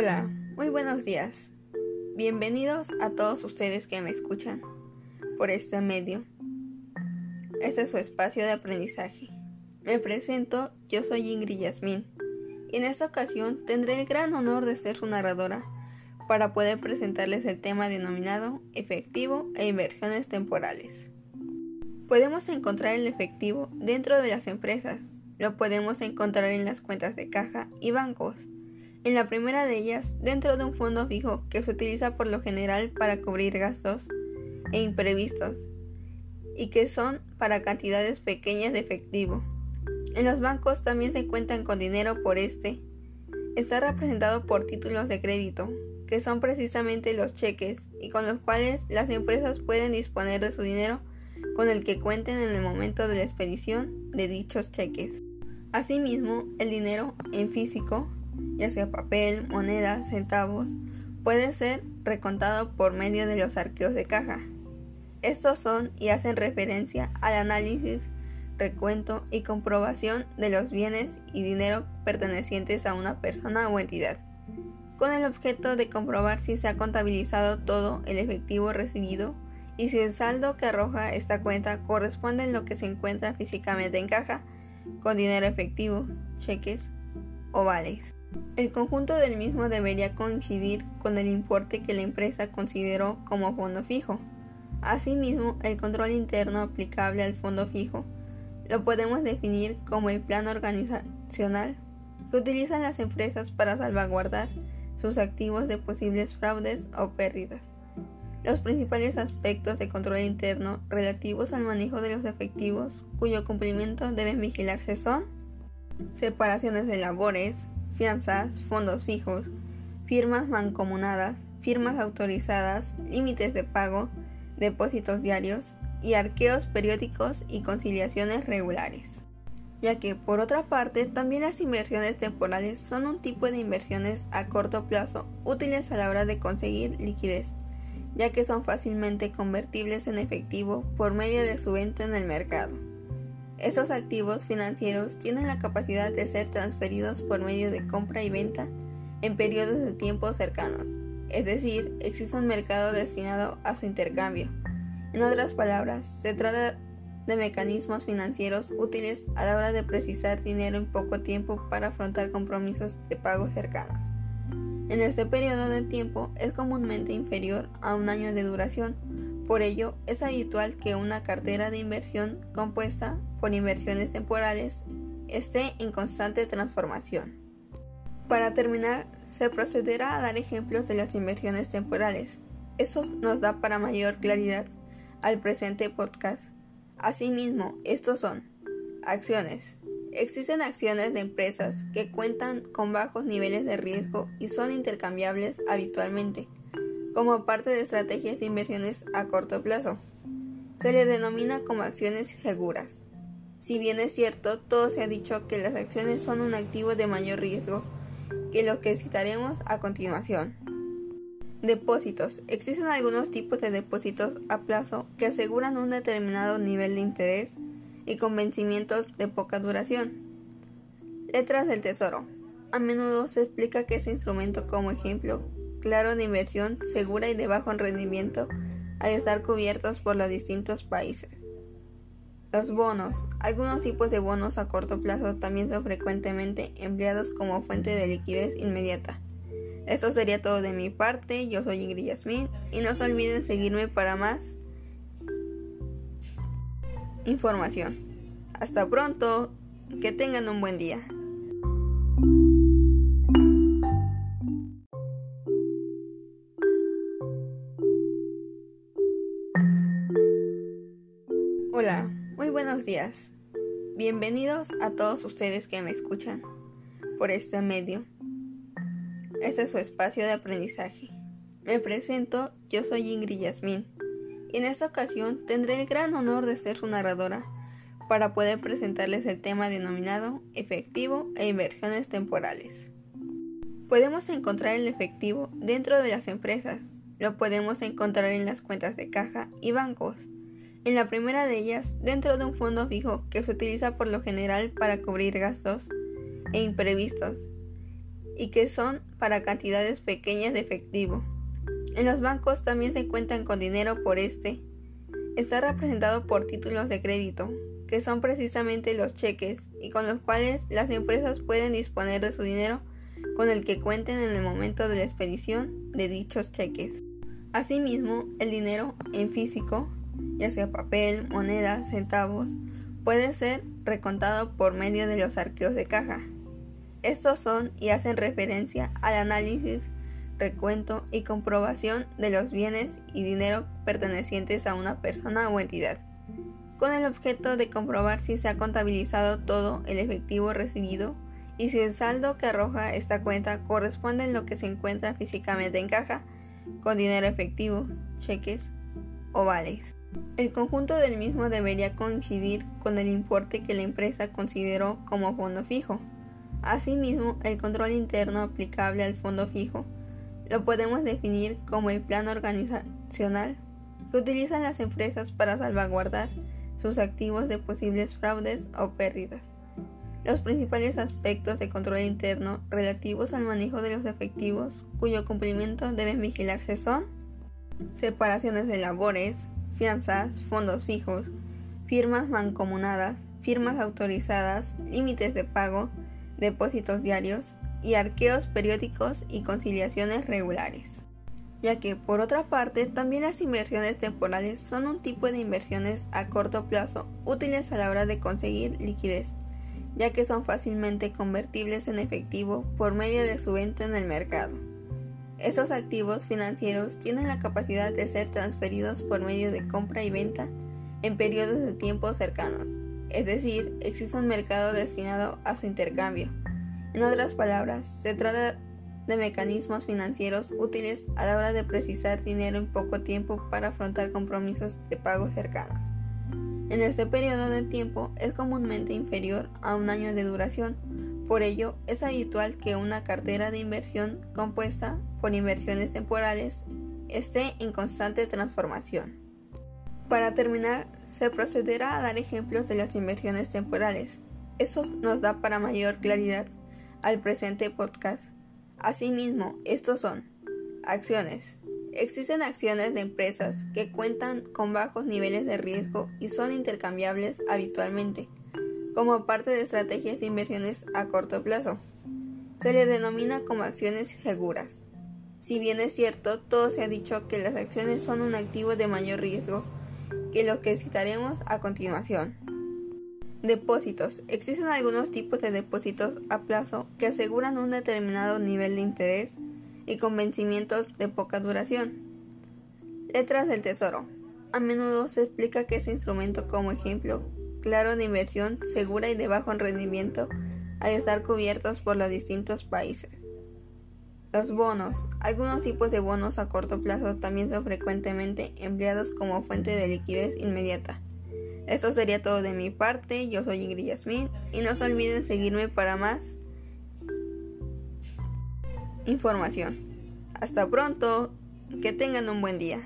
Hola, muy buenos días. Bienvenidos a todos ustedes que me escuchan por este medio. Este es su espacio de aprendizaje. Me presento, yo soy Ingrid Yasmín y en esta ocasión tendré el gran honor de ser su narradora para poder presentarles el tema denominado efectivo e inversiones temporales. Podemos encontrar el efectivo dentro de las empresas, lo podemos encontrar en las cuentas de caja y bancos. En la primera de ellas, dentro de un fondo fijo que se utiliza por lo general para cubrir gastos e imprevistos y que son para cantidades pequeñas de efectivo. En los bancos también se cuentan con dinero por este. Está representado por títulos de crédito, que son precisamente los cheques y con los cuales las empresas pueden disponer de su dinero con el que cuenten en el momento de la expedición de dichos cheques. Asimismo, el dinero en físico, ya sea papel, monedas, centavos, puede ser recontado por medio de los arqueos de caja. Estos son y hacen referencia al análisis, recuento y comprobación de los bienes y dinero pertenecientes a una persona o entidad, con el objeto de comprobar si se ha contabilizado todo el efectivo recibido y si el saldo que arroja esta cuenta corresponde a lo que se encuentra físicamente en caja con dinero efectivo, cheques o vales. El conjunto del mismo debería coincidir con el importe que la empresa consideró como fondo fijo. Asimismo, el control interno aplicable al fondo fijo lo podemos definir como el plan organizacional que utilizan las empresas para salvaguardar sus activos de posibles fraudes o pérdidas. Los principales aspectos de control interno relativos al manejo de los efectivos cuyo cumplimiento deben vigilarse son separaciones de labores, fianzas, fondos fijos, firmas mancomunadas, firmas autorizadas, límites de pago, depósitos diarios y arqueos periódicos y conciliaciones regulares. Ya que, por otra parte, también las inversiones temporales son un tipo de inversiones a corto plazo útiles a la hora de conseguir liquidez ya que son fácilmente convertibles en efectivo por medio de su venta en el mercado. Estos activos financieros tienen la capacidad de ser transferidos por medio de compra y venta en periodos de tiempo cercanos, es decir, existe un mercado destinado a su intercambio. En otras palabras, se trata de mecanismos financieros útiles a la hora de precisar dinero en poco tiempo para afrontar compromisos de pago cercanos. En este periodo de tiempo es comúnmente inferior a un año de duración, por ello es habitual que una cartera de inversión compuesta por inversiones temporales esté en constante transformación. Para terminar, se procederá a dar ejemplos de las inversiones temporales. Eso nos da para mayor claridad al presente podcast. Asimismo, estos son acciones, Existen acciones de empresas que cuentan con bajos niveles de riesgo y son intercambiables habitualmente, como parte de estrategias de inversiones a corto plazo. Se les denomina como acciones seguras. Si bien es cierto, todo se ha dicho que las acciones son un activo de mayor riesgo que lo que citaremos a continuación. Depósitos. Existen algunos tipos de depósitos a plazo que aseguran un determinado nivel de interés y con vencimientos de poca duración. Letras del Tesoro. A menudo se explica que ese instrumento como ejemplo claro de inversión segura y de bajo rendimiento al estar cubiertos por los distintos países. Los bonos. Algunos tipos de bonos a corto plazo también son frecuentemente empleados como fuente de liquidez inmediata. Esto sería todo de mi parte, yo soy Ingrid Yasmin y no se olviden seguirme para más información. Hasta pronto, que tengan un buen día. Muy buenos días. Bienvenidos a todos ustedes que me escuchan por este medio. Este es su espacio de aprendizaje. Me presento, yo soy Ingrid Yasmin y en esta ocasión tendré el gran honor de ser su narradora para poder presentarles el tema denominado efectivo e inversiones temporales. Podemos encontrar el efectivo dentro de las empresas, lo podemos encontrar en las cuentas de caja y bancos. En la primera de ellas, dentro de un fondo fijo que se utiliza por lo general para cubrir gastos e imprevistos y que son para cantidades pequeñas de efectivo. En los bancos también se cuentan con dinero por este. Está representado por títulos de crédito, que son precisamente los cheques y con los cuales las empresas pueden disponer de su dinero con el que cuenten en el momento de la expedición de dichos cheques. Asimismo, el dinero en físico, ya sea papel, monedas, centavos, puede ser recontado por medio de los arqueos de caja. Estos son y hacen referencia al análisis, recuento y comprobación de los bienes y dinero pertenecientes a una persona o entidad, con el objeto de comprobar si se ha contabilizado todo el efectivo recibido y si el saldo que arroja esta cuenta corresponde a lo que se encuentra físicamente en caja, con dinero efectivo, cheques o vales. El conjunto del mismo debería coincidir con el importe que la empresa consideró como fondo fijo. Asimismo, el control interno aplicable al fondo fijo lo podemos definir como el plan organizacional que utilizan las empresas para salvaguardar sus activos de posibles fraudes o pérdidas. Los principales aspectos de control interno relativos al manejo de los efectivos cuyo cumplimiento deben vigilarse son separaciones de labores, fianzas, fondos fijos, firmas mancomunadas, firmas autorizadas, límites de pago, depósitos diarios y arqueos periódicos y conciliaciones regulares. Ya que, por otra parte, también las inversiones temporales son un tipo de inversiones a corto plazo útiles a la hora de conseguir liquidez ya que son fácilmente convertibles en efectivo por medio de su venta en el mercado. Estos activos financieros tienen la capacidad de ser transferidos por medio de compra y venta en periodos de tiempo cercanos, es decir, existe un mercado destinado a su intercambio. En otras palabras, se trata de mecanismos financieros útiles a la hora de precisar dinero en poco tiempo para afrontar compromisos de pago cercanos. En este periodo de tiempo es comúnmente inferior a un año de duración, por ello es habitual que una cartera de inversión compuesta por inversiones temporales esté en constante transformación. Para terminar, se procederá a dar ejemplos de las inversiones temporales. Eso nos da para mayor claridad al presente podcast. Asimismo, estos son acciones, Existen acciones de empresas que cuentan con bajos niveles de riesgo y son intercambiables habitualmente, como parte de estrategias de inversiones a corto plazo. Se les denomina como acciones seguras. Si bien es cierto, todo se ha dicho que las acciones son un activo de mayor riesgo que lo que citaremos a continuación. Depósitos. Existen algunos tipos de depósitos a plazo que aseguran un determinado nivel de interés y con vencimientos de poca duración. Letras del Tesoro. A menudo se explica que ese instrumento como ejemplo claro de inversión segura y de bajo rendimiento al estar cubiertos por los distintos países. Los bonos. Algunos tipos de bonos a corto plazo también son frecuentemente empleados como fuente de liquidez inmediata. Esto sería todo de mi parte, yo soy Ingrid Yasmin y no se olviden seguirme para más información. Hasta pronto, que tengan un buen día.